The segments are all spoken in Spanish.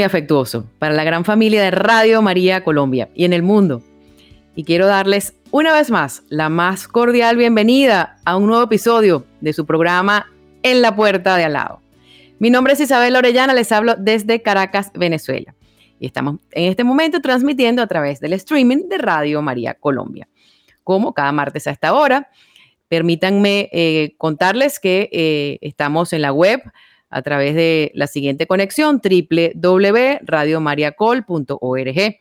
Muy afectuoso para la gran familia de Radio María Colombia y en el mundo. Y quiero darles una vez más la más cordial bienvenida a un nuevo episodio de su programa En la Puerta de Al lado. Mi nombre es Isabel Orellana, les hablo desde Caracas, Venezuela. Y estamos en este momento transmitiendo a través del streaming de Radio María Colombia. Como cada martes a esta hora, permítanme eh, contarles que eh, estamos en la web a través de la siguiente conexión, www.radiomariacol.org.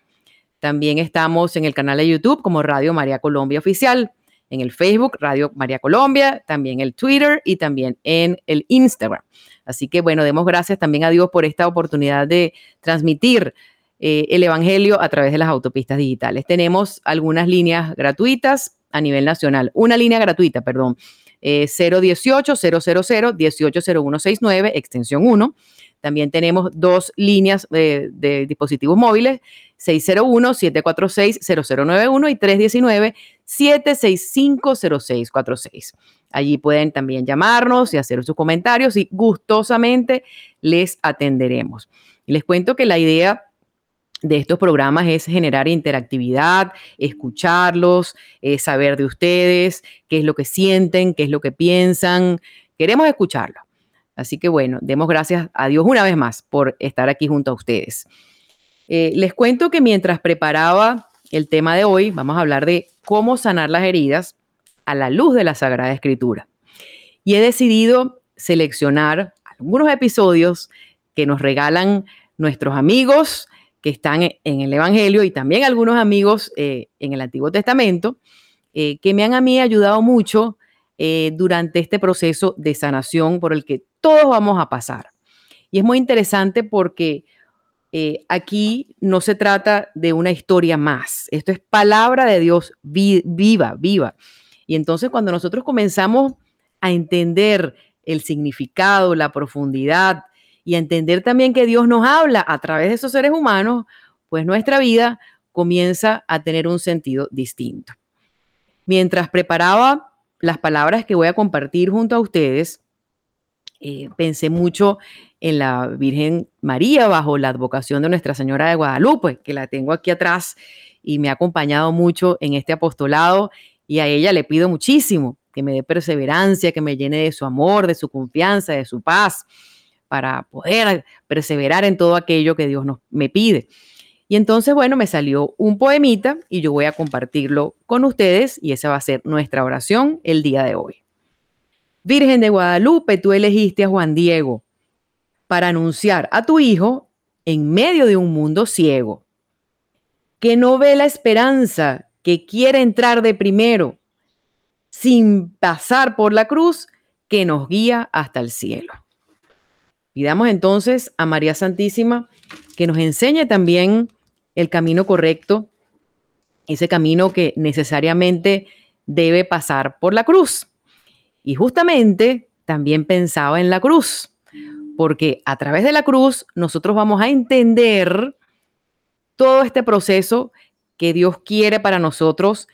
También estamos en el canal de YouTube como Radio María Colombia Oficial, en el Facebook Radio María Colombia, también el Twitter y también en el Instagram. Así que bueno, demos gracias también a Dios por esta oportunidad de transmitir eh, el Evangelio a través de las autopistas digitales. Tenemos algunas líneas gratuitas a nivel nacional, una línea gratuita, perdón, 018 000 180169, extensión 1. También tenemos dos líneas de, dispositivos móviles, 601-746-0091 y 319-765-0646. Allí pueden también llamarnos y hacer sus comentarios y gustosamente les atenderemos. Y les cuento que la idea de estos programas es generar interactividad, escucharlos, eh, saber de ustedes, qué es lo que sienten, qué es lo que piensan. Queremos escucharlo. Así que bueno, demos gracias a Dios una vez más por estar aquí junto a ustedes. Eh, les cuento que mientras preparaba el tema de hoy, vamos a hablar de cómo sanar las heridas a la luz de la Sagrada Escritura. Y he decidido seleccionar algunos episodios que nos regalan nuestros amigos, que están en el Evangelio y también algunos amigos eh, en el Antiguo Testamento, eh, que me han a mí ayudado mucho eh, durante este proceso de sanación por el que todos vamos a pasar. Y es muy interesante porque aquí no se trata de una historia más, esto es palabra de Dios viva, viva. Y entonces cuando nosotros comenzamos a entender el significado, la profundidad, y entender también que Dios nos habla a través de esos seres humanos, pues nuestra vida comienza a tener un sentido distinto. Mientras preparaba las palabras que voy a compartir junto a ustedes, eh, pensé mucho en la Virgen María bajo la advocación de Nuestra Señora de Guadalupe, que la tengo aquí atrás y me ha acompañado mucho en este apostolado y a ella le pido muchísimo que me dé perseverancia, que me llene de su amor, de su confianza, de su paz para poder perseverar en todo aquello que Dios nos, me pide. Y entonces, bueno, me salió un poemita y yo voy a compartirlo con ustedes y esa va a ser nuestra oración el día de hoy. Virgen de Guadalupe, tú elegiste a Juan Diego para anunciar a tu hijo en medio de un mundo ciego, que no ve la esperanza, que quiere entrar de primero, sin pasar por la cruz que nos guía hasta el cielo. Pidamos entonces a María Santísima que nos enseñe también el camino correcto, ese camino que necesariamente debe pasar por la cruz. Y justamente también pensaba en la cruz, porque a través de la cruz nosotros vamos a entender todo este proceso que Dios quiere para nosotros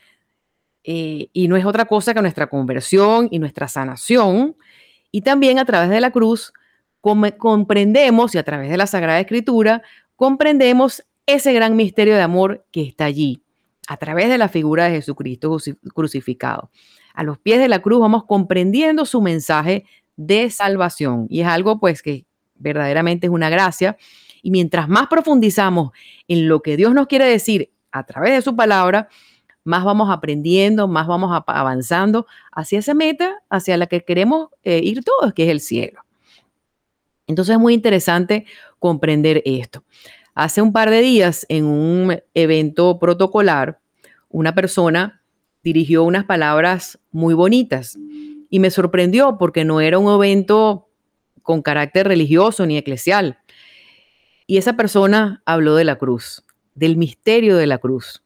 eh, y no es otra cosa que nuestra conversión y nuestra sanación. Y también a través de la cruz comprendemos y a través de la Sagrada Escritura comprendemos ese gran misterio de amor que está allí, a través de la figura de Jesucristo crucificado. A los pies de la cruz vamos comprendiendo su mensaje de salvación y es algo pues que verdaderamente es una gracia y mientras más profundizamos en lo que Dios nos quiere decir a través de su palabra, más vamos aprendiendo, más vamos avanzando hacia esa meta, hacia la que queremos eh, ir todos, que es el cielo. Entonces es muy interesante comprender esto. Hace un par de días, en un evento protocolar, una persona dirigió unas palabras muy bonitas y me sorprendió porque no era un evento con carácter religioso ni eclesial. Y esa persona habló de la cruz, del misterio de la cruz.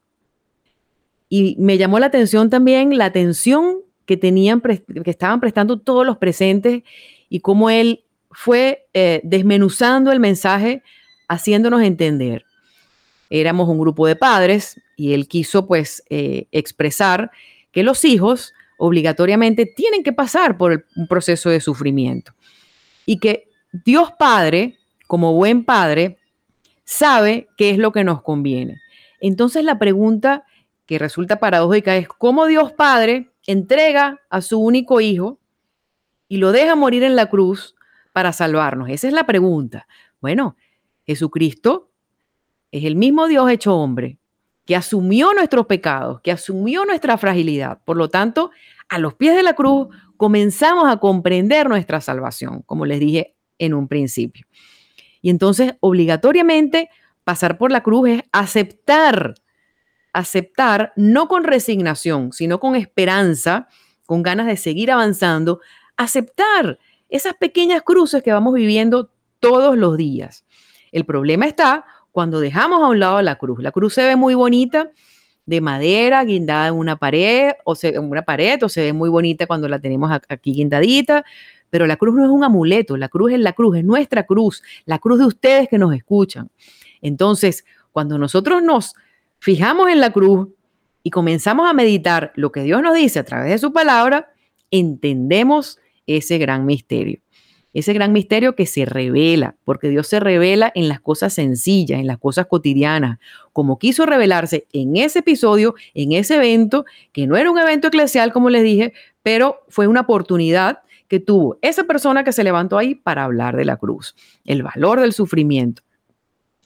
Y me llamó la atención también la atención que tenían, que estaban prestando todos los presentes y cómo él fue eh, desmenuzando el mensaje, haciéndonos entender. Éramos un grupo de padres y él quiso pues eh, expresar que los hijos obligatoriamente tienen que pasar por un proceso de sufrimiento y que Dios Padre, como buen padre, sabe qué es lo que nos conviene. Entonces la pregunta que resulta paradójica es cómo Dios Padre entrega a su único hijo y lo deja morir en la cruz para salvarnos. Esa es la pregunta. Bueno, Jesucristo es el mismo Dios hecho hombre que asumió nuestros pecados, que asumió nuestra fragilidad. Por lo tanto, a los pies de la cruz comenzamos a comprender nuestra salvación, como les dije en un principio. Y entonces, obligatoriamente, pasar por la cruz es aceptar, aceptar no con resignación, sino con esperanza, con ganas de seguir avanzando, aceptar esas pequeñas cruces que vamos viviendo todos los días. El problema está cuando dejamos a un lado la cruz. La cruz se ve muy bonita de madera, guindada en una pared, o se, en una pared, o se ve muy bonita cuando la tenemos aquí guindadita, pero la cruz no es un amuleto, la cruz es la cruz, es nuestra cruz, la cruz de ustedes que nos escuchan. Entonces, cuando nosotros nos fijamos en la cruz y comenzamos a meditar lo que Dios nos dice a través de su palabra, entendemos ese gran misterio. Ese gran misterio que se revela, porque Dios se revela en las cosas sencillas, en las cosas cotidianas, como quiso revelarse en ese episodio, en ese evento, que no era un evento eclesial, como les dije, pero fue una oportunidad que tuvo esa persona que se levantó ahí para hablar de la cruz, el valor del sufrimiento.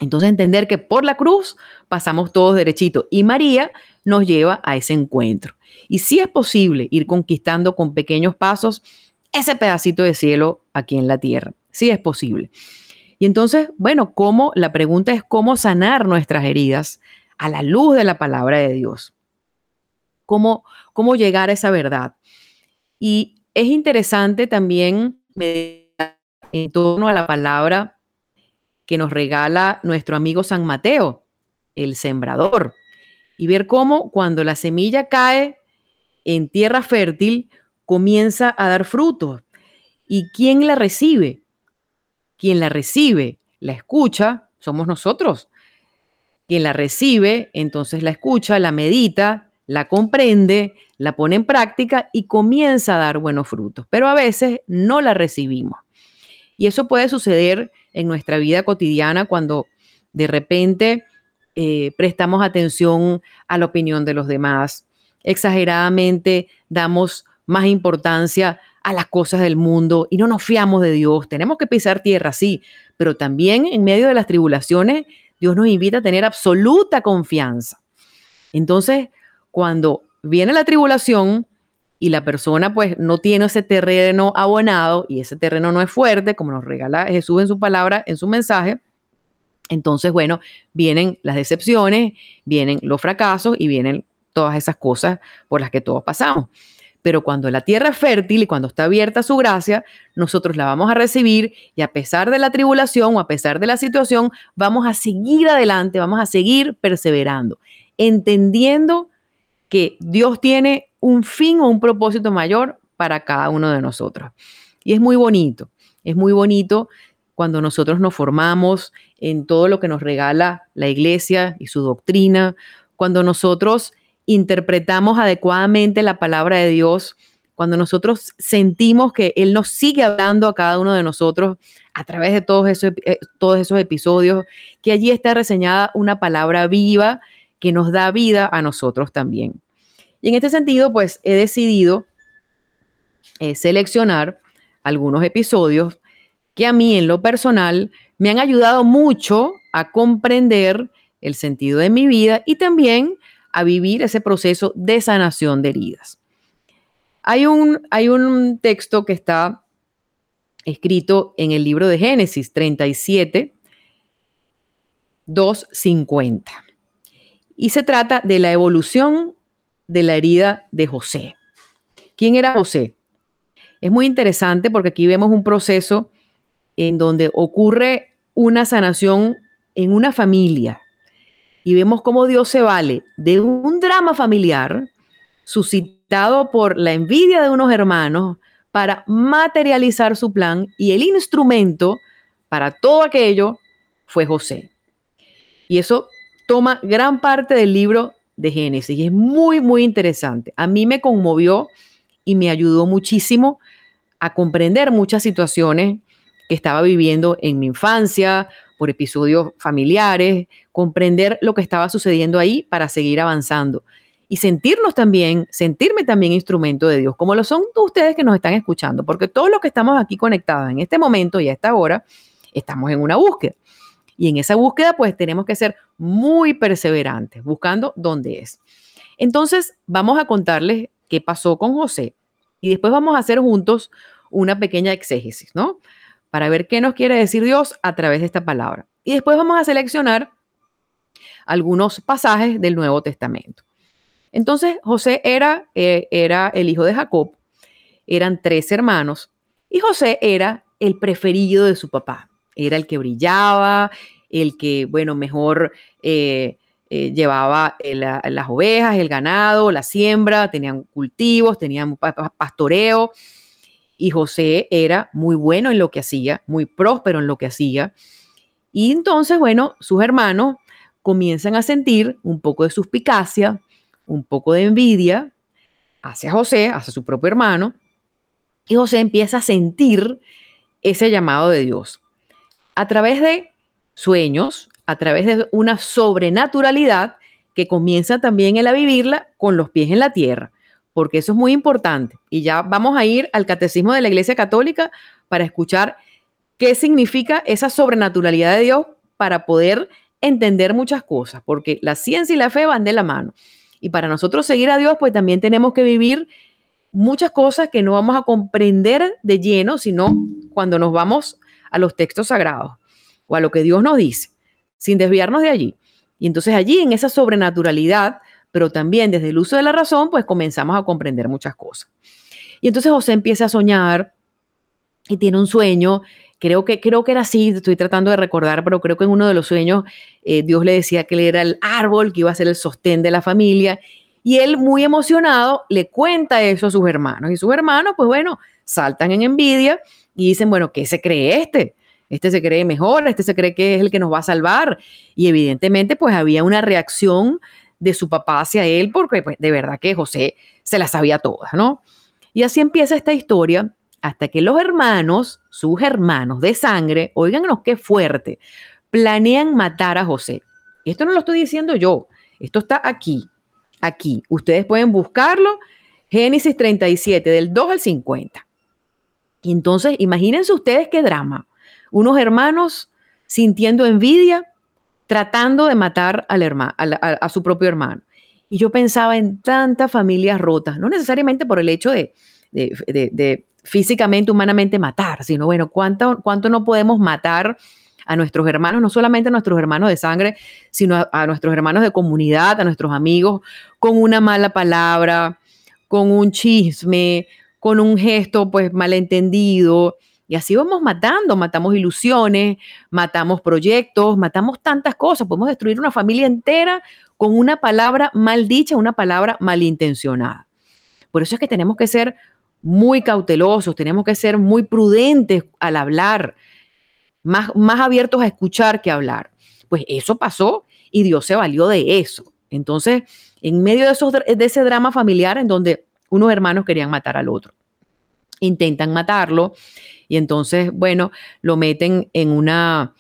Entonces entender que por la cruz pasamos todos derechito y María nos lleva a ese encuentro. Y si es posible ir conquistando con pequeños pasos ese pedacito de cielo aquí en la tierra. Sí es posible. Y entonces, bueno, ¿cómo? La pregunta es cómo sanar nuestras heridas a la luz de la palabra de Dios. ¿Cómo, cómo llegar a esa verdad? Y es interesante también en torno a la palabra que nos regala nuestro amigo San Mateo, el sembrador, y ver cómo cuando la semilla cae en tierra fértil, comienza a dar frutos. ¿Y quién la recibe? Quien la recibe, la escucha, somos nosotros. Quien la recibe, entonces la escucha, la medita, la comprende, la pone en práctica y comienza a dar buenos frutos. Pero a veces no la recibimos. Y eso puede suceder en nuestra vida cotidiana cuando de repente eh, prestamos atención a la opinión de los demás, exageradamente damos más importancia a las cosas del mundo y no nos fiamos de Dios. Tenemos que pisar tierra, sí, pero también en medio de las tribulaciones, Dios nos invita a tener absoluta confianza. Entonces, cuando viene la tribulación y la persona pues no tiene ese terreno abonado y ese terreno no es fuerte, como nos regala Jesús en su palabra, en su mensaje, entonces, bueno, vienen las decepciones, vienen los fracasos y vienen todas esas cosas por las que todos pasamos pero cuando la tierra es fértil y cuando está abierta su gracia, nosotros la vamos a recibir y a pesar de la tribulación o a pesar de la situación, vamos a seguir adelante, vamos a seguir perseverando, entendiendo que Dios tiene un fin o un propósito mayor para cada uno de nosotros. Y es muy bonito, es muy bonito cuando nosotros nos formamos en todo lo que nos regala la iglesia y su doctrina, cuando nosotros interpretamos adecuadamente la palabra de Dios, cuando nosotros sentimos que Él nos sigue hablando a cada uno de nosotros a través de todos esos, eh, todos esos episodios, que allí está reseñada una palabra viva que nos da vida a nosotros también. Y en este sentido, pues he decidido eh, seleccionar algunos episodios que a mí en lo personal me han ayudado mucho a comprender el sentido de mi vida y también a vivir ese proceso de sanación de heridas. Hay un, hay un texto que está escrito en el libro de Génesis 37, 250. Y se trata de la evolución de la herida de José. ¿Quién era José? Es muy interesante porque aquí vemos un proceso en donde ocurre una sanación en una familia y vemos cómo Dios se vale de un drama familiar suscitado por la envidia de unos hermanos para materializar su plan y el instrumento para todo aquello fue José. Y eso toma gran parte del libro de Génesis y es muy, muy interesante. A mí me conmovió y me ayudó muchísimo a comprender muchas situaciones que estaba viviendo en mi infancia, por episodios familiares, comprender lo que estaba sucediendo ahí para seguir avanzando y sentirnos también, sentirme también instrumento de Dios, como lo son ustedes que nos están escuchando, porque todos los que estamos aquí conectados en este momento y a esta hora, estamos en una búsqueda. Y en esa búsqueda, pues tenemos que ser muy perseverantes, buscando dónde es. Entonces, vamos a contarles qué pasó con José y después vamos a hacer juntos una pequeña exégesis, ¿no? Para ver qué nos quiere decir Dios a través de esta palabra. Y después vamos a seleccionar algunos pasajes del Nuevo Testamento. Entonces, José era, eh, era el hijo de Jacob, eran tres hermanos, y José era el preferido de su papá. Era el que brillaba, el que, bueno, mejor eh, eh, llevaba las ovejas, el ganado, la siembra, tenían cultivos, tenían pastoreo. Y José era muy bueno en lo que hacía, muy próspero en lo que hacía. Y entonces, bueno, sus hermanos comienzan a sentir un poco de suspicacia, un poco de envidia hacia José, hacia su propio hermano, y José empieza a sentir ese llamado de Dios a través de sueños, a través de una sobrenaturalidad que comienza también él a vivirla con los pies en la tierra, porque eso es muy importante. Y ya vamos a ir al catecismo de la Iglesia Católica para escuchar qué significa esa sobrenaturalidad de Dios para poder entender muchas cosas, porque la ciencia y la fe van de la mano. Y para nosotros seguir a Dios, pues también tenemos que vivir muchas cosas que no vamos a comprender de lleno, sino cuando nos vamos a los textos sagrados o a lo que Dios nos dice, sin desviarnos de allí. Y entonces allí, en esa sobrenaturalidad, pero también desde el uso de la razón, pues comenzamos a comprender muchas cosas. Y entonces José empieza a soñar y tiene un sueño Creo que, creo que era así, estoy tratando de recordar, pero creo que en uno de los sueños eh, Dios le decía que él era el árbol, que iba a ser el sostén de la familia. Y él, muy emocionado, le cuenta eso a sus hermanos. Y sus hermanos, pues bueno, saltan en envidia y dicen, bueno, ¿qué se cree este? Este se cree mejor, este se cree que es el que nos va a salvar. Y evidentemente, pues había una reacción de su papá hacia él, porque pues, de verdad que José se la sabía todas, ¿no? Y así empieza esta historia hasta que los hermanos, sus hermanos de sangre, oíganos qué fuerte, planean matar a José. Esto no lo estoy diciendo yo, esto está aquí, aquí. Ustedes pueden buscarlo, Génesis 37, del 2 al 50. Y entonces, imagínense ustedes qué drama. Unos hermanos sintiendo envidia, tratando de matar al hermano, a, su propio hermano. Y yo pensaba en tantas familias rotas, no necesariamente por el hecho de físicamente, humanamente matar, sino bueno, ¿cuánto, cuánto no podemos matar a nuestros hermanos, no solamente a nuestros hermanos de sangre, sino a, nuestros hermanos de comunidad, a nuestros amigos, con una mala palabra, con un chisme, con un gesto pues malentendido. Y así vamos matando, matamos ilusiones, matamos proyectos, matamos tantas cosas. Podemos destruir una familia entera con una palabra mal dicha, una palabra malintencionada. Por eso es que tenemos que ser muy cautelosos, tenemos que ser muy prudentes al hablar, más, más abiertos a escuchar que hablar. Pues eso pasó y Dios se valió de eso. Entonces, en medio de, esos, de ese drama familiar en donde unos hermanos querían matar al otro, intentan matarlo y entonces, bueno, lo meten en una,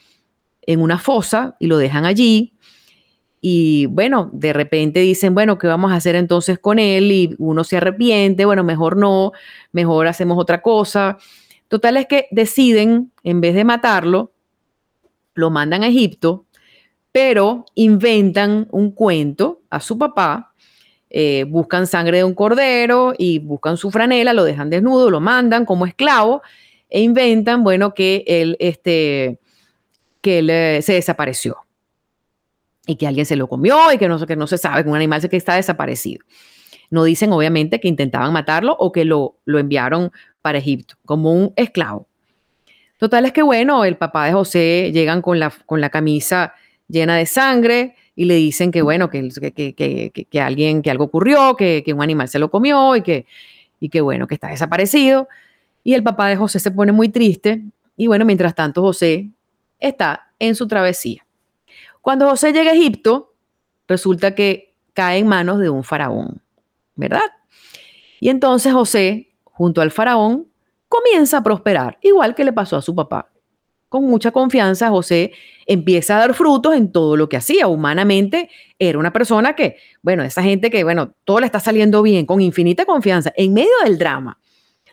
en una fosa y lo dejan allí y bueno, de repente dicen, bueno, ¿qué vamos a hacer entonces con él? Y uno se arrepiente, bueno, mejor no, mejor hacemos otra cosa. Total es que deciden, en vez de matarlo, lo mandan a Egipto, pero inventan un cuento a su papá, eh, buscan sangre de un cordero y buscan su franela, lo dejan desnudo, lo mandan como esclavo e inventan, bueno, que él, este, que él eh, se desapareció y que alguien se lo comió y que no, que no se sabe, que un animal que está desaparecido. No dicen obviamente que intentaban matarlo o que lo, lo enviaron para Egipto como un esclavo. Total es que bueno, el papá de José llegan con la, con la camisa llena de sangre y le dicen que bueno, que, que, que, que alguien, que algo ocurrió, que, un animal se lo comió y que, y que bueno, que está desaparecido. Y el papá de José se pone muy triste y bueno, mientras tanto José está en su travesía. Cuando José llega a Egipto, resulta que cae en manos de un faraón, ¿verdad? Y entonces José, junto al faraón, comienza a prosperar, igual que le pasó a su papá. con mucha confianza, José empieza a dar frutos en todo lo que hacía. Humanamente era una persona que, bueno, esa gente que, bueno, todo le está saliendo bien, con infinita confianza, en medio del drama.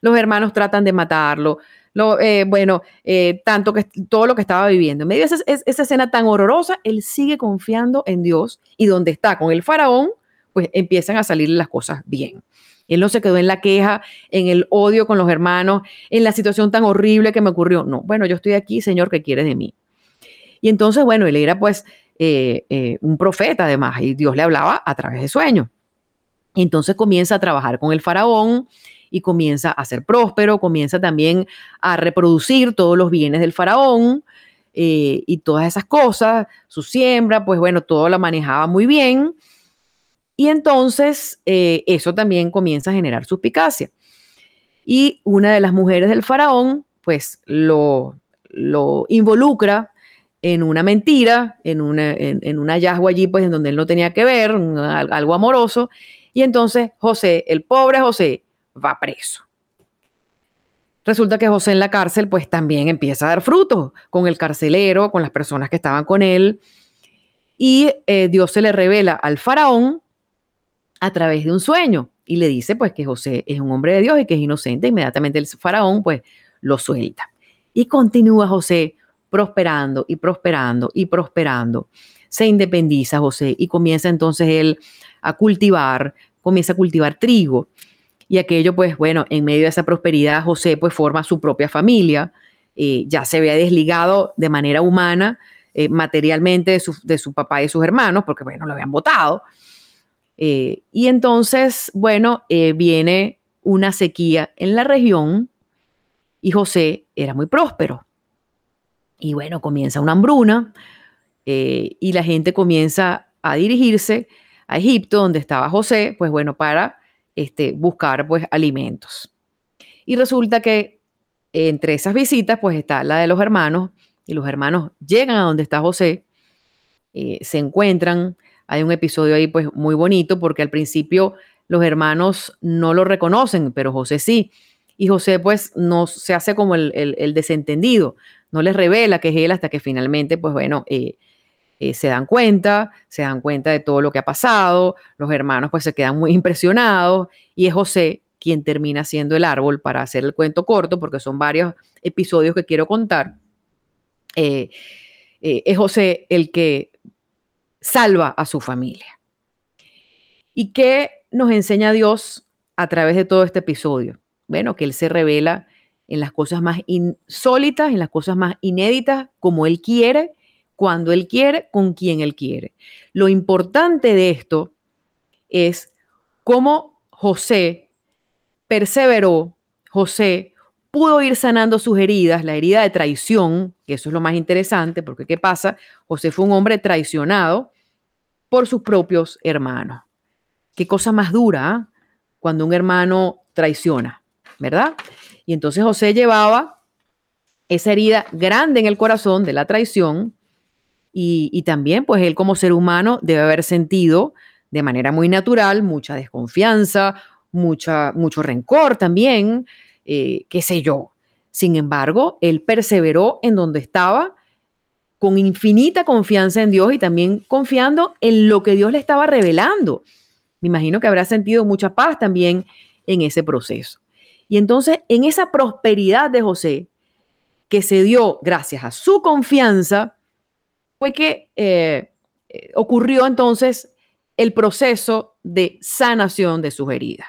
Los hermanos tratan de matarlo, lo, eh, bueno, eh, tanto que todo lo que estaba viviendo. En medio de esa, escena tan horrorosa, él sigue confiando en Dios y donde está con el faraón, pues empiezan a salir las cosas bien. Él no se quedó en la queja, en el odio con los hermanos, en la situación tan horrible que me ocurrió. No, bueno, yo estoy aquí, Señor, ¿qué quieres de mí? Y entonces, bueno, él era pues eh, un profeta además, y Dios le hablaba a través de sueños. entonces comienza a trabajar con el faraón, y comienza a ser próspero, comienza también a reproducir todos los bienes del faraón eh, y todas esas cosas, su siembra, pues bueno, todo la manejaba muy bien. Y entonces eh, eso también comienza a generar suspicacia. Y una de las mujeres del faraón, pues lo, involucra en una mentira, en, una, en, un hallazgo allí, pues en donde él no tenía que ver, algo amoroso. Y entonces José, el pobre José, va preso. Resulta que José en la cárcel pues también empieza a dar frutos con el carcelero, con las personas que estaban con él. Y eh, Dios se le revela al faraón a través de un sueño y le dice pues que José es un hombre de Dios y que es inocente. Inmediatamente el faraón pues lo suelta. Y continúa José prosperando y prosperando y prosperando. Se independiza José y comienza entonces él a cultivar, comienza a cultivar trigo y aquello, pues bueno, en medio de esa prosperidad, José pues forma su propia familia, eh, ya se había desligado de manera humana, eh, materialmente de su, de su, papá y de sus hermanos, porque bueno, lo habían votado. Eh, y entonces, bueno, viene una sequía en la región y José era muy próspero. Y bueno, comienza una hambruna y la gente comienza a dirigirse a Egipto, donde estaba José, pues bueno, para este, buscar pues alimentos. Y resulta que entre esas visitas pues está la de los hermanos y los hermanos llegan a donde está José, eh, se encuentran, hay un episodio ahí pues muy bonito porque al principio los hermanos no lo reconocen, pero José sí. Y José pues no se hace como el, desentendido, no les revela que es él hasta que finalmente pues bueno, eh, eh, se dan cuenta, se dan cuenta de todo lo que ha pasado, los hermanos pues se quedan muy impresionados y es José quien termina siendo el árbol para hacer el cuento corto, porque son varios episodios que quiero contar. Eh, eh, es José el que salva a su familia. ¿Y qué nos enseña Dios a través de todo este episodio? Bueno, que Él se revela en las cosas más insólitas, en las cosas más inéditas, como Él quiere cuando Él quiere, con quien Él quiere. Lo importante de esto es cómo José perseveró, José pudo ir sanando sus heridas, la herida de traición, que eso es lo más interesante, porque ¿qué pasa? José fue un hombre traicionado por sus propios hermanos. Qué cosa más dura ¿ah? cuando un hermano traiciona, ¿verdad? Y entonces José llevaba esa herida grande en el corazón de la traición, y, también, pues él como ser humano debe haber sentido de manera muy natural mucha desconfianza, mucha, mucho rencor también, eh, qué sé yo. Sin embargo, él perseveró en donde estaba con infinita confianza en Dios y también confiando en lo que Dios le estaba revelando. Me imagino que habrá sentido mucha paz también en ese proceso. Y entonces, en esa prosperidad de José, que se dio gracias a su confianza, fue que eh, eh, ocurrió entonces el proceso de sanación de sus heridas.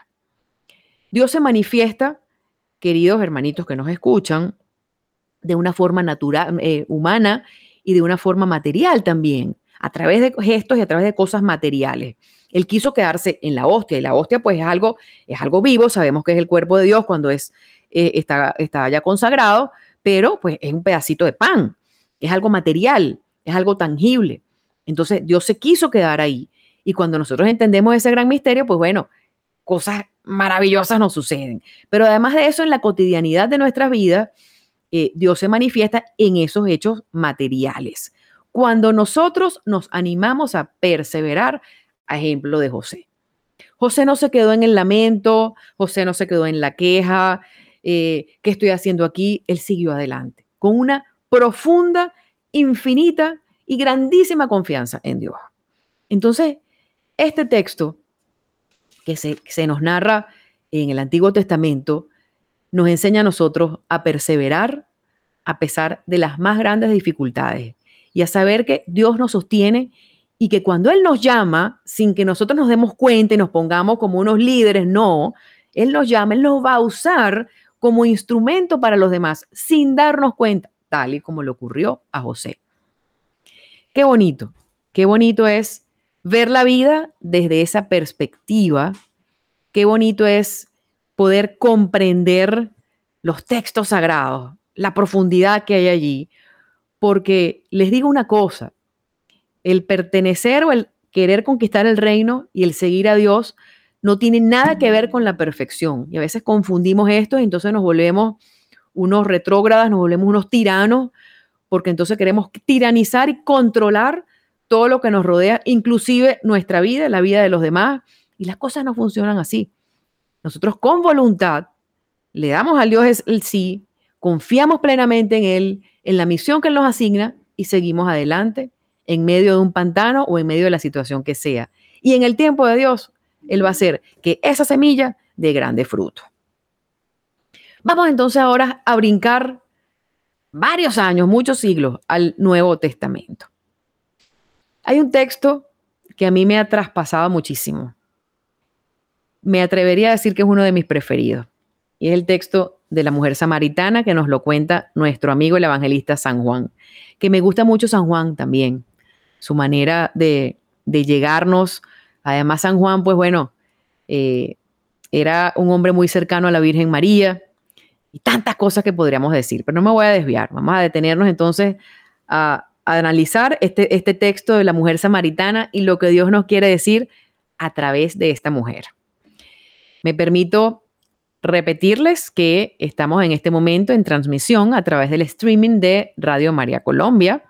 Dios se manifiesta, queridos hermanitos que nos escuchan, de una forma natural, eh, humana y de una forma material también, a través de gestos y a través de cosas materiales. Él quiso quedarse en la hostia y la hostia pues es algo, es algo vivo, sabemos que es el cuerpo de Dios cuando es, está, está ya consagrado, pero pues es un pedacito de pan, es algo material es algo tangible. Entonces Dios se quiso quedar ahí. Y cuando nosotros entendemos ese gran misterio, pues bueno, cosas maravillosas nos suceden. Pero además de eso, en la cotidianidad de nuestras vidas, eh, Dios se manifiesta en esos hechos materiales. Cuando nosotros nos animamos a perseverar, a ejemplo de José. José no se quedó en el lamento, José no se quedó en la queja, eh, ¿qué estoy haciendo aquí? Él siguió adelante con una profunda, infinita y grandísima confianza en Dios. Entonces, este texto que se, se nos narra en el Antiguo Testamento nos enseña a nosotros a perseverar a pesar de las más grandes dificultades y a saber que Dios nos sostiene y que cuando Él nos llama, sin que nosotros nos demos cuenta y nos pongamos como unos líderes, no, Él nos llama, Él nos va a usar como instrumento para los demás, sin darnos cuenta, tal y como le ocurrió a José. Qué bonito, qué bonito es ver la vida desde esa perspectiva, qué bonito es poder comprender los textos sagrados, la profundidad que hay allí, porque les digo una cosa, el pertenecer o el querer conquistar el reino y el seguir a Dios no tiene nada que ver con la perfección. Y a veces confundimos esto y entonces nos volvemos unos retrógradas, nos volvemos unos tiranos, porque entonces queremos tiranizar y controlar todo lo que nos rodea, inclusive nuestra vida, la vida de los demás. Y las cosas no funcionan así. Nosotros con voluntad le damos a Dios el sí, confiamos plenamente en Él, en la misión que Él nos asigna y seguimos adelante en medio de un pantano o en medio de la situación que sea. Y en el tiempo de Dios, Él va a hacer que esa semilla dé grande fruto. Vamos entonces ahora a brincar varios años, muchos siglos al Nuevo Testamento. Hay un texto que a mí me ha traspasado muchísimo. Me atrevería a decir que es uno de mis preferidos. Y es el texto de la mujer samaritana que nos lo cuenta nuestro amigo el evangelista San Juan, que me gusta mucho San Juan también, su manera de, llegarnos. Además, San Juan, pues bueno, eh, era un hombre muy cercano a la Virgen María y tantas cosas que podríamos decir, pero no me voy a desviar. Vamos a detenernos entonces a, analizar este, este texto de la mujer samaritana y lo que Dios nos quiere decir a través de esta mujer. Me permito Repetirles que estamos en este momento en transmisión a través del streaming de Radio María Colombia.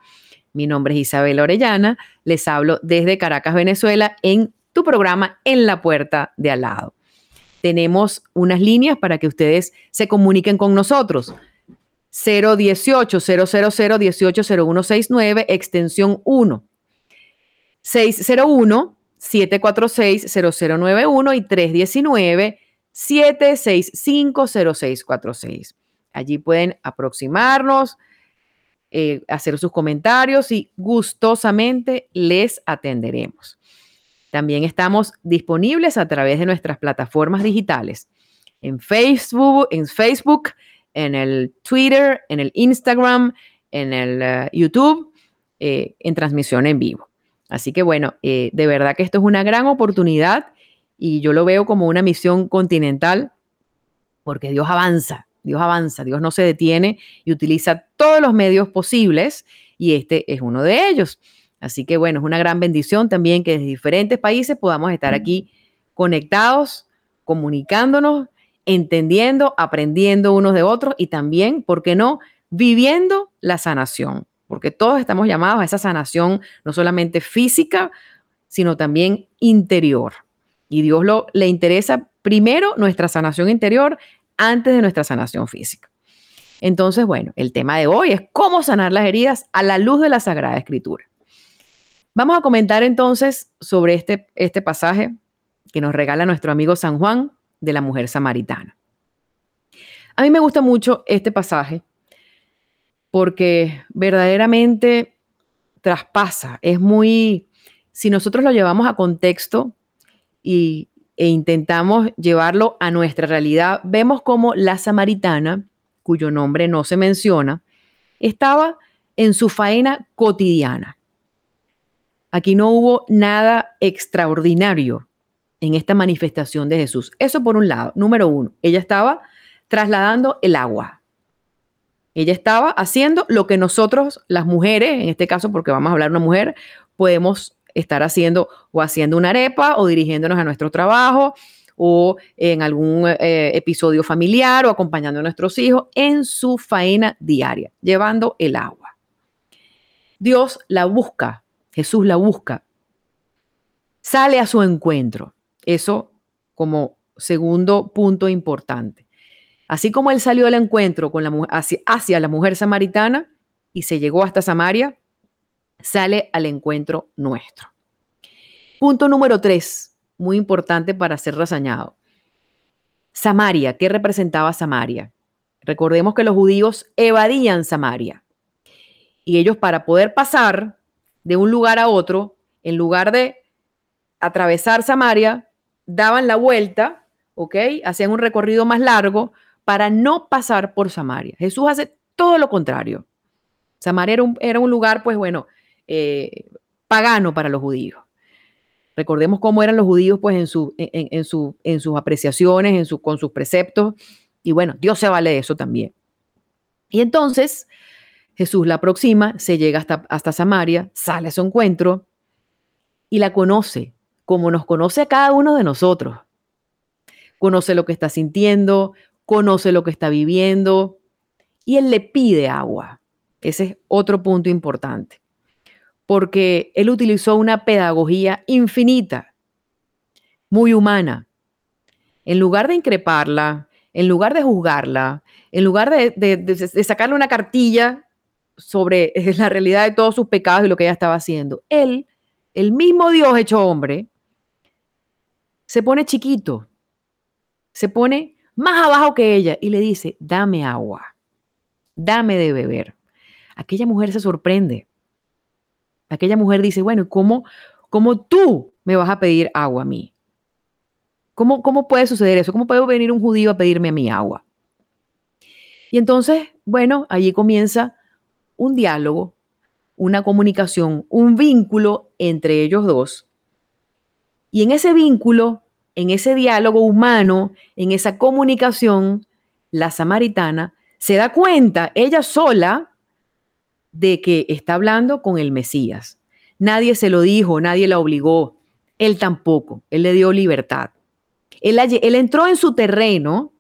Mi nombre es Isabel Orellana. Les hablo desde Caracas, Venezuela, en tu programa En la Puerta de Al lado. Tenemos unas líneas para que ustedes se comuniquen con nosotros. 018 000 180169, extensión 1. 601 746 0091 y 319 7650646. Allí pueden aproximarnos, eh, hacer sus comentarios y gustosamente les atenderemos. También estamos disponibles a través de nuestras plataformas digitales, en Facebook, en Facebook, en el Twitter, en el Instagram, en el eh, YouTube, eh, en transmisión en vivo. Así que bueno, de verdad que esto es una gran oportunidad y yo lo veo como una misión continental porque Dios avanza, Dios avanza, Dios no se detiene y utiliza todos los medios posibles y este es uno de ellos. Así que bueno, es una gran bendición también que desde diferentes países podamos estar aquí conectados, comunicándonos, entendiendo, aprendiendo unos de otros y también, ¿por qué no?, viviendo la sanación, porque todos estamos llamados a esa sanación no solamente física, sino también interior. Y Dios lo, le interesa primero nuestra sanación interior antes de nuestra sanación física. Entonces, bueno, el tema de hoy es cómo sanar las heridas a la luz de la Sagrada Escritura. Vamos a comentar entonces sobre este, este pasaje que nos regala nuestro amigo San Juan de la mujer samaritana. A mí me gusta mucho este pasaje porque verdaderamente traspasa, es muy, si nosotros lo llevamos a contexto, y, e intentamos llevarlo a nuestra realidad, vemos como la samaritana, cuyo nombre no se menciona, estaba en su faena cotidiana. Aquí no hubo nada extraordinario en esta manifestación de Jesús. Eso por un lado. Número uno, ella estaba trasladando el agua. Ella estaba haciendo lo que nosotros, las mujeres, en este caso porque vamos a hablar de una mujer, podemos estar haciendo o haciendo una arepa o dirigiéndonos a nuestro trabajo o en algún eh, episodio familiar o acompañando a nuestros hijos en su faena diaria, llevando el agua. Dios la busca, Jesús la busca, sale a su encuentro. Eso como segundo punto importante. Así como él salió al encuentro con la, hacia, hacia la mujer samaritana, y se llegó hasta Samaria, sale al encuentro nuestro. Punto número tres, muy importante para ser resañado. Samaria, ¿qué representaba Samaria? Recordemos que los judíos evadían Samaria y ellos para poder pasar de un lugar a otro, en lugar de atravesar Samaria, daban la vuelta, ¿ok? Hacían un recorrido más largo para no pasar por Samaria. Jesús hace todo lo contrario. Samaria era un, lugar, pues bueno, eh, pagano para los judíos. Recordemos cómo eran los judíos, pues en, su, en, su, en sus apreciaciones, en con sus preceptos. Y bueno, Dios se vale de eso también. Y entonces Jesús la aproxima, se llega hasta, hasta Samaria, sale a su encuentro y la conoce, como nos conoce a cada uno de nosotros. Conoce lo que está sintiendo, conoce lo que está viviendo y él le pide agua. Ese es otro punto importante, porque él utilizó una pedagogía infinita, muy humana. En lugar de increparla, en lugar de juzgarla, en lugar de, sacarle una cartilla sobre la realidad de todos sus pecados y lo que ella estaba haciendo, él, el mismo Dios hecho hombre, se pone chiquito, se pone más abajo que ella y le dice, dame agua, dame de beber. Aquella mujer se sorprende. Aquella mujer dice, bueno, ¿cómo, cómo tú me vas a pedir agua a mí? ¿Cómo, ¿Cómo puede suceder eso? ¿Cómo puede venir un judío a pedirme a mí agua? Y entonces, bueno, allí comienza un diálogo, una comunicación, un vínculo entre ellos dos. Y en ese vínculo, en ese diálogo humano, en esa comunicación, la samaritana se da cuenta, ella sola, de que está hablando con el Mesías. Nadie se lo dijo, nadie la obligó, él tampoco, él le dio libertad. Él, él entró en su terreno,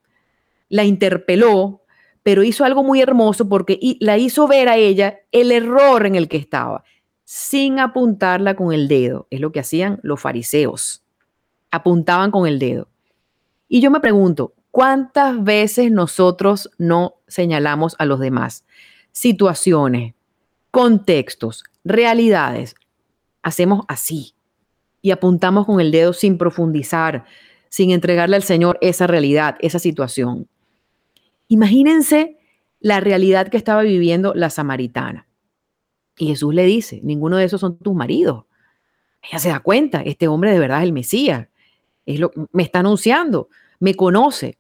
la interpeló, pero hizo algo muy hermoso porque la hizo ver a ella el error en el que estaba, sin apuntarla con el dedo. Es lo que hacían los fariseos. Apuntaban con el dedo. Y yo me pregunto, ¿cuántas veces nosotros no señalamos a los demás? Situaciones, contextos, realidades. Hacemos así y apuntamos con el dedo sin profundizar, sin entregarle al Señor esa realidad, esa situación. Imagínense la realidad que estaba viviendo la samaritana. Y Jesús le dice, ninguno de esos son tus maridos. Ella se da cuenta, este hombre de verdad es el Mesías. Me está anunciando, me conoce.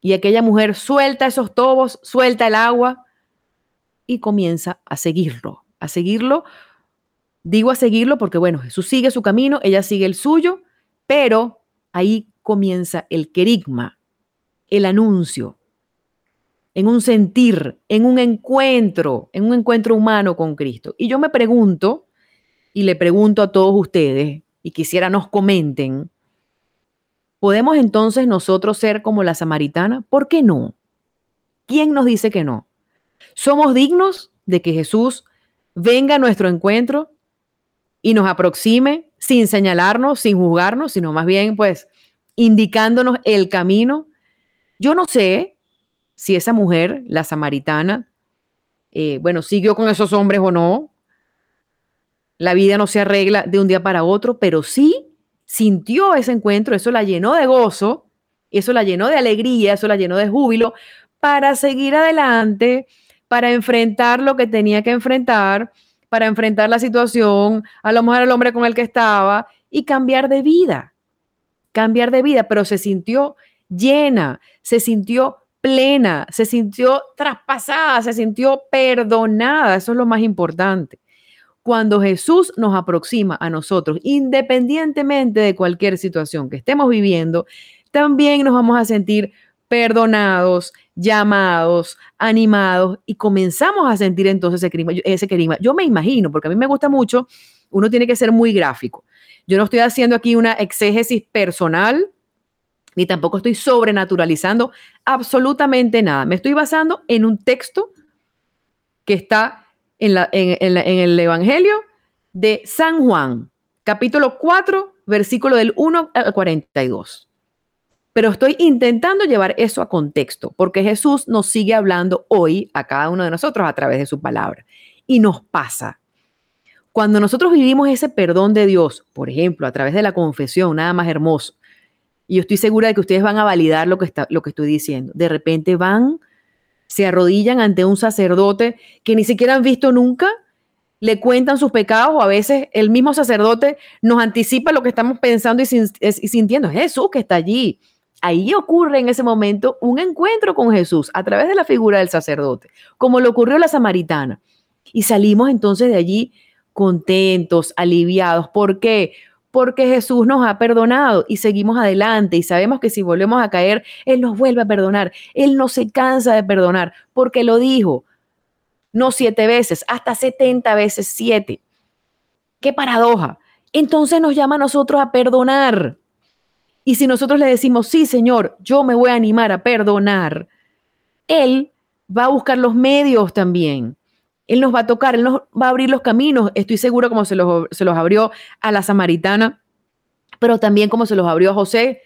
Y aquella mujer suelta esos tobos, suelta el agua y comienza a seguirlo, a seguirlo. Digo a seguirlo porque, bueno, Jesús sigue su camino, ella sigue el suyo, pero ahí comienza el querigma, el anuncio, en un sentir, en un encuentro, en un encuentro humano con Cristo. Y yo me pregunto, y le pregunto a todos ustedes, y quisiera nos comenten, ¿podemos entonces nosotros ser como la samaritana? ¿Por qué no? ¿Quién nos dice que no? ¿Somos dignos de que Jesús venga a nuestro encuentro y nos aproxime sin señalarnos, sin juzgarnos, sino más bien pues indicándonos el camino? Yo no sé, si esa mujer, la samaritana, eh, bueno, siguió con esos hombres o no. La vida no se arregla de un día para otro, pero sí sintió ese encuentro, eso la llenó de gozo, eso la llenó de alegría, eso la llenó de júbilo para seguir adelante, para enfrentar lo que tenía que enfrentar, para enfrentar la situación, a lo mejor el hombre con el que estaba y cambiar de vida, cambiar de vida, pero se sintió llena, se sintió plena, se sintió traspasada, se sintió perdonada. Eso es lo más importante. Cuando Jesús nos aproxima a nosotros, independientemente de cualquier situación que estemos viviendo, también nos vamos a sentir perdonados, llamados, animados y comenzamos a sentir entonces ese clima. Ese. Yo me imagino, porque a mí me gusta mucho, uno tiene que ser muy gráfico. Yo no estoy haciendo aquí una exégesis personal, ni tampoco estoy sobrenaturalizando absolutamente nada. Me estoy basando en un texto que está en, el Evangelio de San Juan, capítulo 4, versículo del 1 al 42. Pero estoy intentando llevar eso a contexto, porque Jesús nos sigue hablando hoy a cada uno de nosotros a través de su palabra. y nos pasa. Cuando nosotros vivimos ese perdón de Dios, por ejemplo, a través de la confesión, nada más hermoso, y yo estoy segura de que ustedes van a validar lo que, está, lo que estoy diciendo, de repente van, se arrodillan ante un sacerdote que ni siquiera han visto nunca, le cuentan sus pecados o a veces el mismo sacerdote nos anticipa lo que estamos pensando y, sintiendo. Jesús que está allí. Ahí ocurre en ese momento un encuentro con Jesús a través de la figura del sacerdote, como le ocurrió a la samaritana. Y salimos entonces de allí contentos, aliviados. ¿Por qué? Porque Jesús nos ha perdonado y seguimos adelante y sabemos que si volvemos a caer, Él nos vuelve a perdonar. Él no se cansa de perdonar porque lo dijo. No siete veces, hasta setenta veces siete. Qué paradoja. Entonces nos llama a nosotros a perdonar. Y si nosotros le decimos, sí, Señor, yo me voy a animar a perdonar, Él va a buscar los medios también él nos va a tocar, Él nos va a abrir los caminos. Estoy seguro como se los, se los abrió a la samaritana, pero también como se los abrió a José,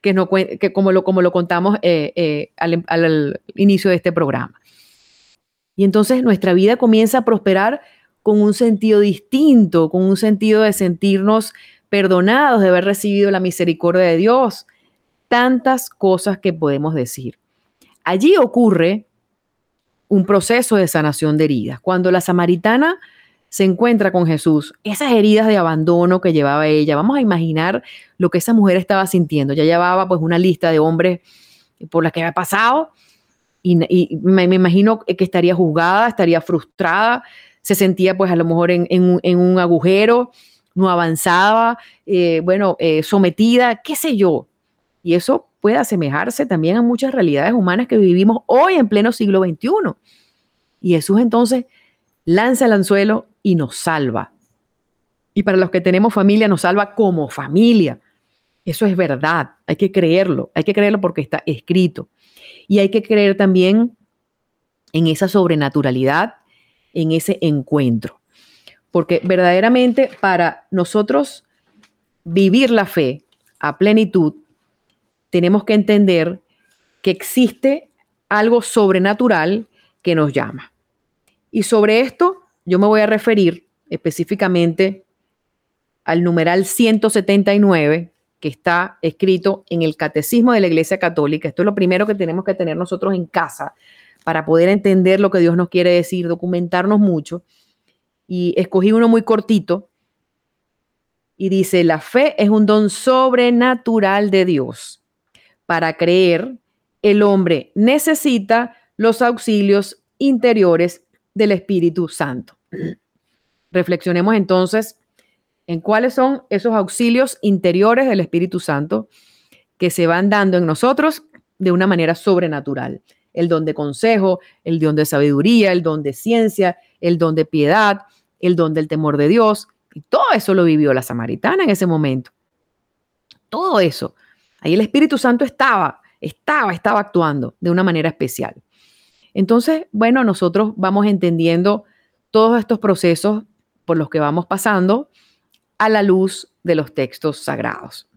que, no, que como, lo, como lo contamos eh, eh, al, al inicio de este programa. Y entonces nuestra vida comienza a prosperar con un sentido distinto, con un sentido de sentirnos perdonados, de haber recibido la misericordia de Dios. Tantas cosas que podemos decir. Allí ocurre un proceso de sanación de heridas. Cuando la samaritana se encuentra con Jesús, esas heridas de abandono que llevaba ella, vamos a imaginar lo que esa mujer estaba sintiendo. Ya llevaba pues una lista de hombres por las que había pasado y, me, imagino que estaría juzgada, estaría frustrada, se sentía pues a lo mejor en, un, agujero, no avanzaba, eh, bueno, eh, sometida, qué sé yo. Y eso puede asemejarse también a muchas realidades humanas que vivimos hoy en pleno siglo XXI. Y Jesús entonces lanza el anzuelo y nos salva. Y para los que tenemos familia, nos salva como familia. Eso es verdad, hay que creerlo, hay que creerlo porque está escrito. Y hay que creer también en esa sobrenaturalidad, en ese encuentro. Porque verdaderamente para nosotros vivir la fe a plenitud, tenemos que entender que existe algo sobrenatural que nos llama. Y sobre esto yo me voy a referir específicamente al numeral 179 que está escrito en el Catecismo de la Iglesia Católica. Esto es lo primero que tenemos que tener nosotros en casa para poder entender lo que Dios nos quiere decir, documentarnos mucho. Y escogí uno muy cortito y dice, la fe es un don sobrenatural de Dios para creer, el hombre necesita los auxilios interiores del Espíritu Santo. Reflexionemos entonces en cuáles son esos auxilios interiores del Espíritu Santo que se van dando en nosotros de una manera sobrenatural. El don de consejo, el don de sabiduría, el don de ciencia, el don de piedad, el don del temor de Dios. Y todo eso lo vivió la samaritana en ese momento. Todo eso Ahí el Espíritu Santo estaba, estaba, estaba actuando de una manera especial. Entonces, bueno, nosotros vamos entendiendo todos estos procesos por los que vamos pasando a la luz de los textos sagrados.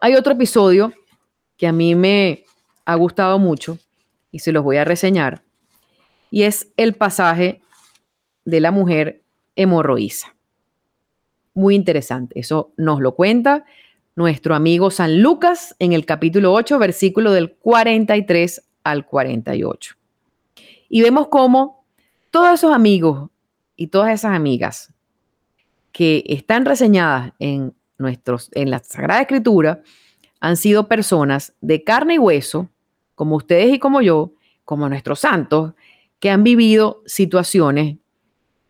Hay otro episodio que a mí me ha gustado mucho y se los voy a reseñar, y es el pasaje de la mujer hemorroísa. Muy interesante, eso nos lo cuenta nuestro amigo San Lucas en el capítulo 8, versículo del 43 al 48. Y vemos cómo todos esos amigos y todas esas amigas que están reseñadas en, nuestros, en la Sagrada Escritura han sido personas de carne y hueso, como ustedes y como yo, como nuestros santos, que han vivido situaciones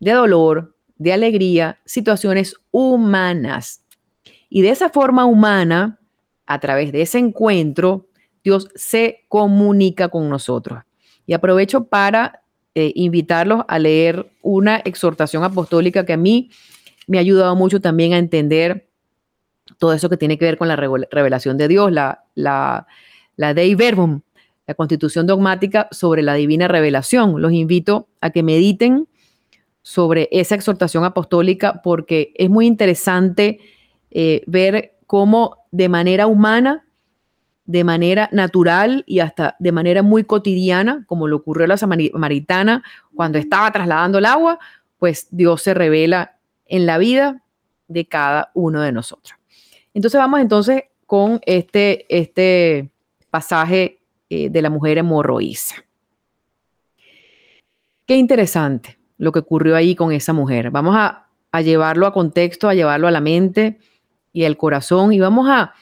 de dolor, de alegría, situaciones humanas y de esa forma humana, a través de ese encuentro, Dios se comunica con nosotros. Y aprovecho para eh, invitarlos a leer una exhortación apostólica que a mí me ha ayudado mucho también a entender todo eso que tiene que ver con la revelación de Dios, la, la, la Dei Verbum, la constitución dogmática sobre la divina revelación. Los invito a que mediten sobre esa exhortación apostólica porque es muy interesante eh, ver cómo de manera humana de manera natural y hasta de manera muy cotidiana, como le ocurrió a la samaritana cuando estaba trasladando el agua, pues Dios se revela en la vida de cada uno de nosotros. Entonces vamos entonces con este, este pasaje eh, de la mujer hemorroísa. Qué interesante lo que ocurrió ahí con esa mujer. Vamos a, a llevarlo a contexto, a llevarlo a la mente y al corazón y vamos a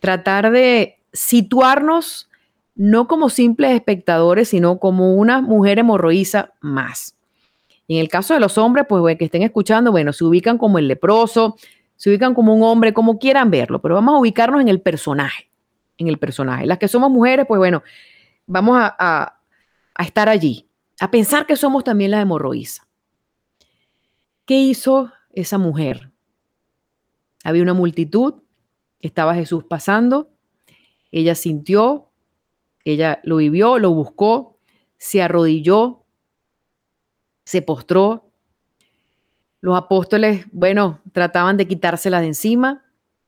tratar de situarnos no como simples espectadores, sino como una mujer hemorroísa más. En el caso de los hombres, pues que estén escuchando, bueno, se ubican como el leproso, se ubican como un hombre, como quieran verlo, pero vamos a ubicarnos en el personaje, en el personaje. Las que somos mujeres, pues bueno, vamos a, a estar allí, a pensar que somos también la hemorroísa. ¿Qué hizo esa mujer? Había una multitud, estaba Jesús pasando, ella sintió, ella lo vivió, lo buscó, se arrodilló, se postró. Los apóstoles, bueno, trataban de quitársela de encima,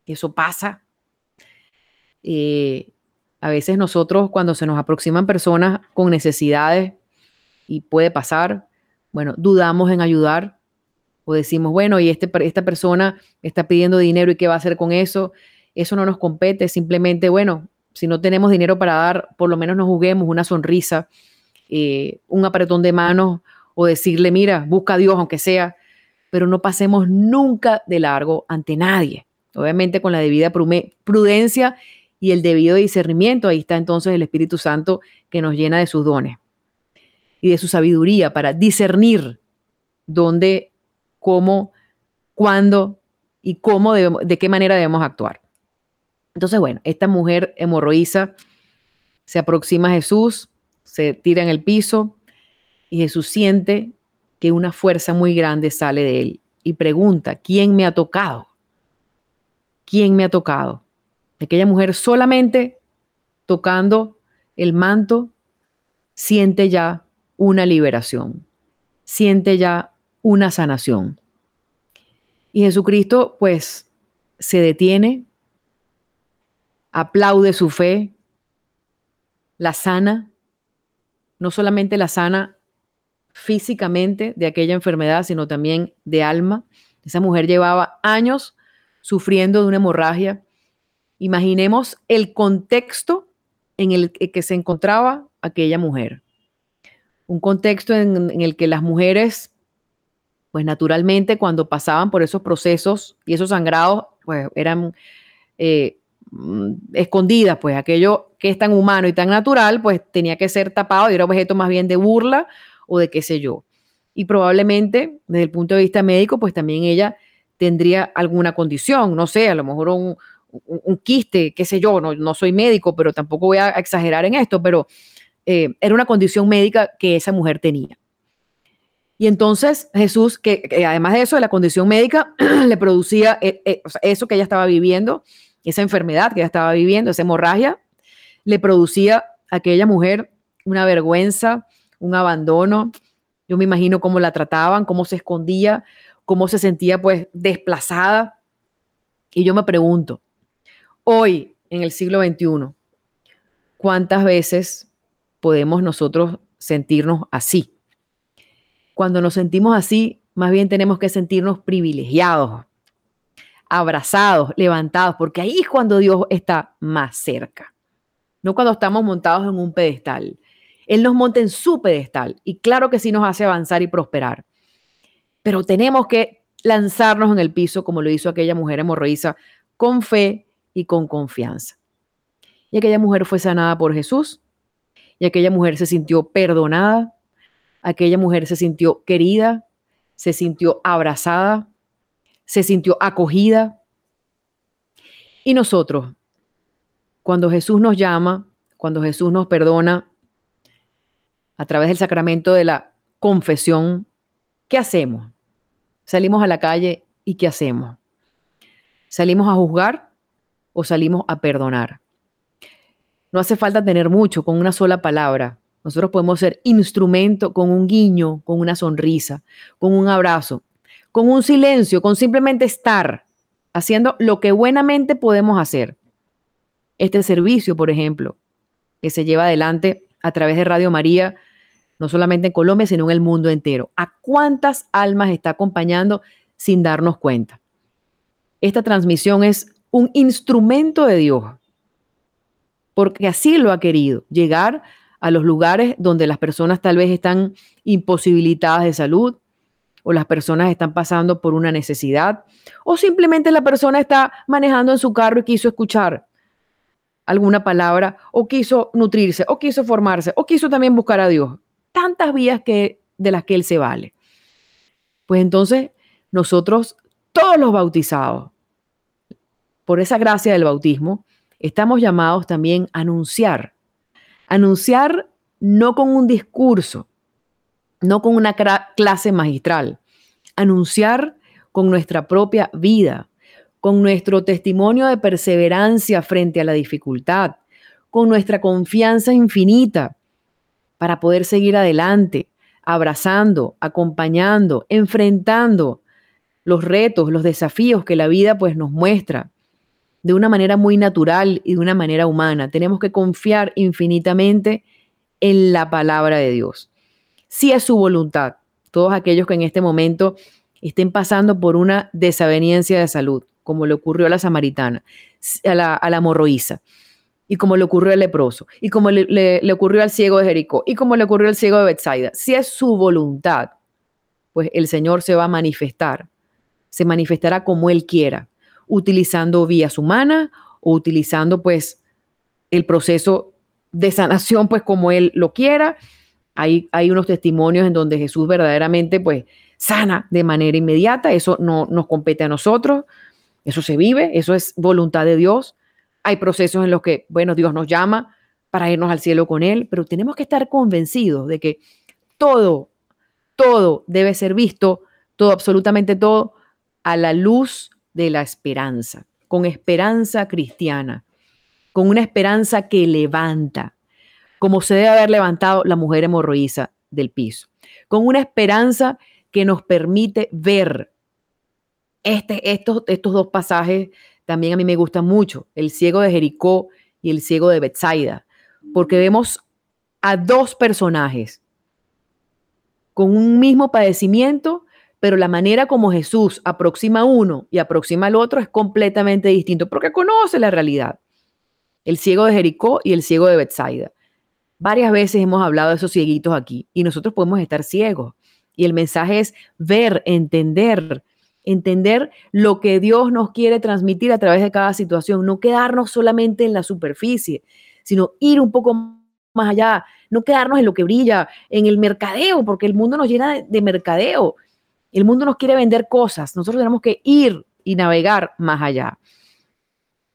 eso pasa. Eh, a veces nosotros cuando se nos aproximan personas con necesidades, y puede pasar, bueno, dudamos en ayudar decimos, bueno, y este, esta persona está pidiendo dinero y qué va a hacer con eso, eso no nos compete, simplemente, bueno, si no tenemos dinero para dar, por lo menos nos juguemos una sonrisa, eh, un apretón de manos o decirle, mira, busca a Dios aunque sea, pero no pasemos nunca de largo ante nadie. Obviamente con la debida prudencia y el debido discernimiento, ahí está entonces el Espíritu Santo que nos llena de sus dones y de su sabiduría para discernir dónde, cómo, cuándo y cómo de qué manera debemos actuar. Entonces, bueno, esta mujer hemorroísa se aproxima a Jesús, se tira en el piso y Jesús siente que una fuerza muy grande sale de él y pregunta, ¿quién me ha tocado? ¿Quién me ha tocado? Aquella mujer solamente tocando el manto siente ya una liberación, siente ya una sanación. Y Jesucristo pues se detiene, aplaude su fe, la sana, no solamente la sana físicamente de aquella enfermedad, sino también de alma. Esa mujer llevaba años sufriendo de una hemorragia. Imaginemos el contexto en el que se encontraba aquella mujer. Un contexto en, el que las mujeres, pues naturalmente cuando pasaban por esos procesos y esos sangrados, pues eran eh, Mm, escondidas, pues aquello que es tan humano y tan natural, pues tenía que ser tapado y era objeto más bien de burla o de qué sé yo. Y probablemente desde el punto de vista médico, pues también ella tendría alguna condición, no sé, a lo mejor un, quiste, qué sé yo, no, no, soy médico, pero tampoco voy a exagerar en esto, pero eh, era una condición médica que esa mujer tenía. Y entonces Jesús, que, además de eso, de la condición médica, le producía eh, eh, eso que ella estaba viviendo, esa enfermedad que ella estaba viviendo, esa hemorragia, le producía a aquella mujer una vergüenza, un abandono. Yo me imagino cómo la trataban, cómo se escondía, cómo se sentía pues desplazada. Y yo me pregunto, hoy en el siglo XXI, ¿cuántas veces podemos nosotros sentirnos así? Cuando nos sentimos así, más bien tenemos que sentirnos privilegiados, abrazados, levantados, porque ahí es cuando Dios está más cerca, no cuando estamos montados en un pedestal. Él nos monta en su pedestal y claro que sí nos hace avanzar y prosperar, pero tenemos que lanzarnos en el piso como lo hizo aquella mujer hemorroísa con fe y con confianza. Y aquella mujer fue sanada por Jesús y aquella mujer se sintió perdonada, aquella mujer se sintió querida, se sintió abrazada, se sintió acogida. Y nosotros, cuando Jesús nos llama, cuando Jesús nos perdona a través del sacramento de la confesión, ¿qué hacemos? Salimos a la calle y ¿qué hacemos? ¿Salimos a juzgar o salimos a perdonar? No hace falta tener mucho con una sola palabra. Nosotros podemos ser instrumento con un guiño, con una sonrisa, con un abrazo con un silencio, con simplemente estar haciendo lo que buenamente podemos hacer. este servicio, por ejemplo, que se lleva adelante a través de Radio María, no solamente en Colombia, sino en el mundo entero. ¿A cuántas almas está acompañando sin darnos cuenta? Esta transmisión es un instrumento de Dios, porque así lo ha querido, llegar a los lugares donde las personas tal vez están imposibilitadas de salud o las personas están pasando por una necesidad o simplemente la persona está manejando en su carro y quiso escuchar alguna palabra o quiso nutrirse o quiso formarse o quiso también buscar a Dios. Tantas vías que, de las que Él se vale. Pues entonces nosotros, todos los bautizados, por esa gracia del bautismo, estamos llamados también a anunciar. Anunciar no con un discurso, no con una clase magistral. Anunciar con nuestra propia vida, con nuestro testimonio de perseverancia frente a la dificultad, con nuestra confianza infinita para poder seguir adelante, abrazando, acompañando, enfrentando los retos, los desafíos que la vida pues nos muestra de una manera muy natural y de una manera humana. Tenemos que confiar infinitamente en la palabra de Dios. Si es su voluntad, todos aquellos que en este momento estén pasando por una desaveniencia de salud, como le ocurrió a la samaritana, a la, a morroíza, y como le ocurrió al leproso, y como le, ocurrió al ciego de Jericó, y como le ocurrió al ciego de Bethsaida. Si es su voluntad, pues el Señor se va a manifestar, se manifestará como Él quiera, utilizando vías humanas o utilizando pues el proceso de sanación pues como Él lo quiera. Hay, hay unos testimonios en donde Jesús verdaderamente pues sana de manera inmediata, eso no nos compete a nosotros, eso se vive, eso es voluntad de Dios. Hay procesos en los que, bueno, Dios nos llama para irnos al cielo con Él, pero tenemos que estar convencidos de que todo, todo debe ser visto, todo, absolutamente todo, a la luz de la esperanza, con esperanza cristiana, con una esperanza que levanta, como se debe haber levantado la mujer hemorroísa del piso, con una esperanza que nos permite ver este, estos, estos dos pasajes. También a mí me gustan mucho, el ciego de Jericó y el ciego de Bethsaida, porque vemos a dos personajes con un mismo padecimiento, pero la manera como Jesús aproxima a uno y aproxima al otro es completamente distinto, porque conoce la realidad. El ciego de Jericó y el ciego de Bethsaida. Varias veces hemos hablado de esos cieguitos aquí y nosotros podemos estar ciegos. Y el mensaje es ver, entender, entender lo que Dios nos quiere transmitir a través de cada situación, no quedarnos solamente en la superficie, sino ir un poco más allá, no quedarnos en lo que brilla, en el mercadeo, porque el mundo nos llena de, mercadeo, el mundo nos quiere vender cosas, nosotros tenemos que ir y navegar más allá.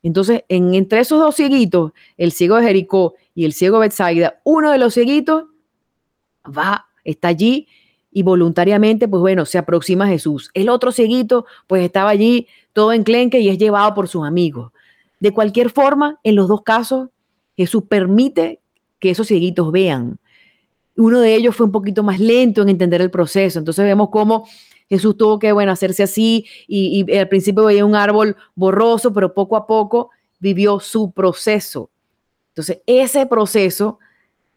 Entonces, en, entre esos dos cieguitos, el ciego de Jericó y el ciego de Bethsaida, uno de los cieguitos va, está allí y voluntariamente, pues bueno, se aproxima a Jesús. El otro cieguito, pues estaba allí todo enclenque y es llevado por sus amigos. De cualquier forma, en los dos casos, Jesús permite que esos cieguitos vean. Uno de ellos fue un poquito más lento en entender el proceso. Entonces vemos cómo Jesús tuvo que, bueno, hacerse así y, al principio veía un árbol borroso, pero poco a poco vivió su proceso. Entonces, ese proceso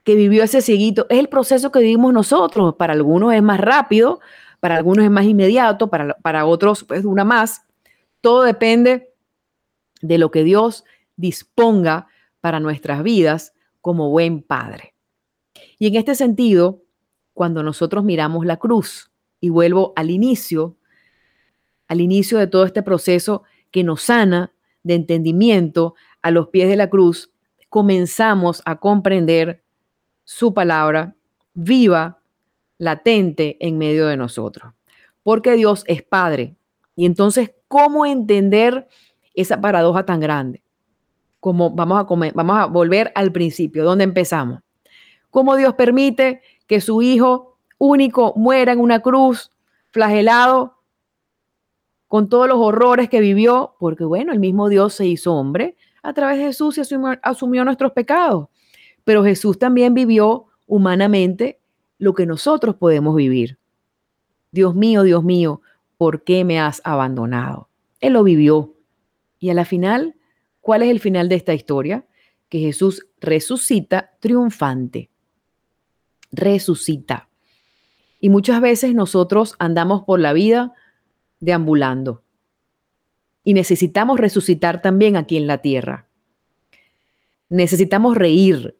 que vivió ese cieguito es el proceso que vivimos nosotros. Para algunos es más rápido, para algunos es más inmediato, para, para otros pues una más. Todo depende de lo que Dios disponga para nuestras vidas como buen Padre. Y en este sentido, cuando nosotros miramos la cruz, y vuelvo al inicio, al inicio de todo este proceso que nos sana de entendimiento a los pies de la cruz, comenzamos a comprender su palabra viva, latente en medio de nosotros. Porque Dios es Padre. Y entonces, ¿cómo entender esa paradoja tan grande? Como vamos a, vamos a volver al principio, donde empezamos. ¿Cómo Dios permite que su Hijo único muera en una cruz, flagelado, con todos los horrores que vivió? Porque bueno, el mismo Dios se hizo hombre a través de Jesús y asumió, nuestros pecados pero Jesús también vivió humanamente lo que nosotros podemos vivir. Dios mío, Dios mío, ¿por qué me has abandonado? Él lo vivió. Y a la final, ¿cuál es el final de esta historia? Que Jesús resucita triunfante. Resucita. Y muchas veces nosotros andamos por la vida deambulando. Y necesitamos resucitar también aquí en la tierra. Necesitamos reír.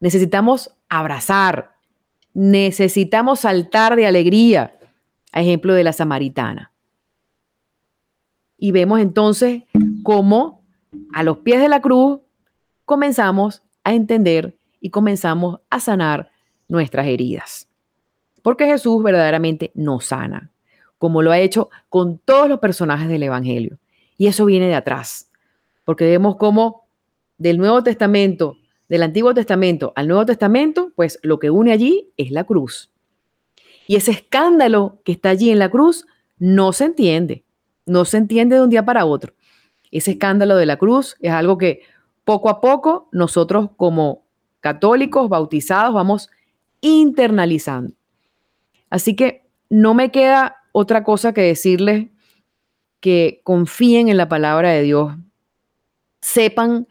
Necesitamos abrazar. Necesitamos saltar de alegría. A ejemplo de la samaritana. Y vemos entonces cómo a los pies de la cruz comenzamos a entender y comenzamos a sanar nuestras heridas. Porque Jesús verdaderamente nos sana, como lo ha hecho con todos los personajes del Evangelio. Y eso viene de atrás, porque vemos cómo del Nuevo Testamento, del Antiguo Testamento al Nuevo Testamento, pues lo que une allí es la cruz. Y ese escándalo que está allí en la cruz no se entiende, no se entiende de un día para otro. Ese escándalo de la cruz es algo que poco a poco nosotros como católicos bautizados vamos internalizando. Así que no me queda otra cosa que decirles que confíen en la palabra de Dios. Sepan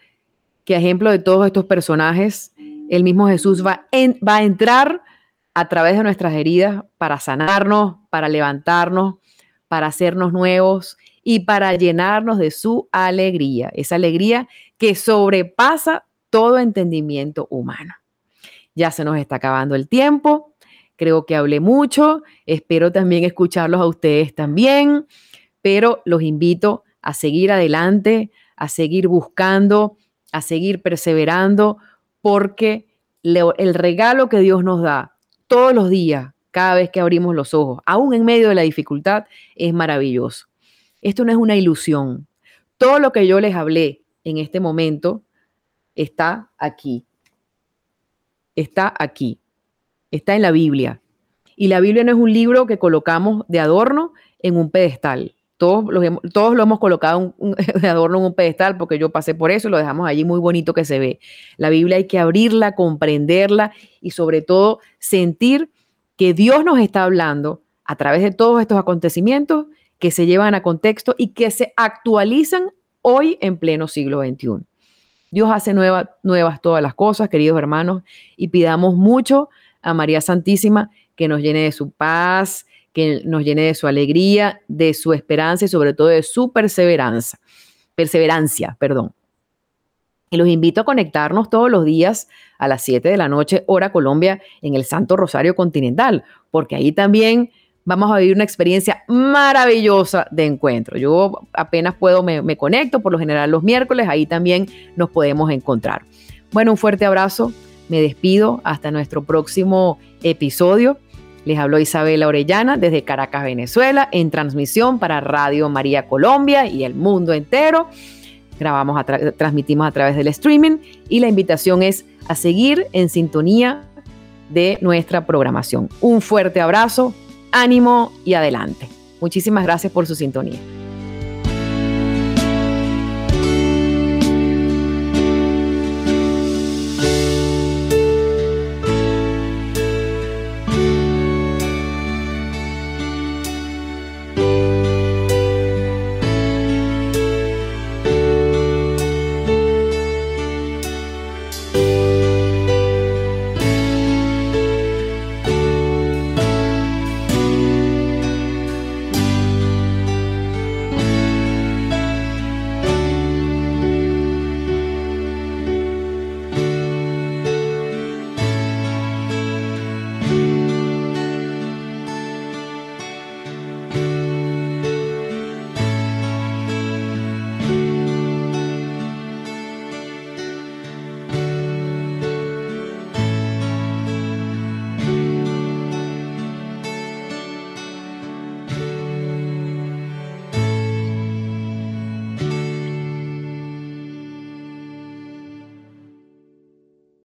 que a ejemplo de todos estos personajes, el mismo Jesús va, va a entrar a través de nuestras heridas para sanarnos, para levantarnos, para hacernos nuevos y para llenarnos de su alegría, esa alegría que sobrepasa todo entendimiento humano. Ya se nos está acabando el tiempo. Creo que hablé mucho, espero también escucharlos a ustedes también, pero los invito a seguir adelante, a seguir buscando, a seguir perseverando, porque el regalo que Dios nos da todos los días, cada vez que abrimos los ojos, aún en medio de la dificultad, es maravilloso. Esto no es una ilusión. Todo lo que yo les hablé en este momento está aquí. Está aquí está en la Biblia. Y la Biblia no es un libro que colocamos de adorno en un pedestal. Todos, todos lo hemos colocado de adorno en un pedestal porque yo pasé por eso y lo dejamos allí muy bonito que se ve. La Biblia hay que abrirla, comprenderla y sobre todo sentir que Dios nos está hablando a través de todos estos acontecimientos que se llevan a contexto y que se actualizan hoy en pleno siglo XXI. Dios hace nuevas todas las cosas, queridos hermanos, y pidamos mucho a María Santísima que nos llene de su paz, que nos llene de su alegría, de su esperanza y sobre todo de su perseverancia. Perseverancia, perdón. Y los invito a conectarnos todos los días a las 7 de la noche, hora Colombia, en el Santo Rosario Continental, porque ahí también vamos a vivir una experiencia maravillosa de encuentro. Yo apenas puedo, me, me conecto, por lo general los miércoles, ahí también nos podemos encontrar. Bueno, un fuerte abrazo me despido hasta nuestro próximo episodio. Les habló Isabela Orellana desde Caracas, Venezuela, en transmisión para Radio María Colombia y el mundo entero. Grabamos, transmitimos a través del streaming y la invitación es a seguir en sintonía de nuestra programación. Un fuerte abrazo, ánimo y adelante. Muchísimas gracias por su sintonía.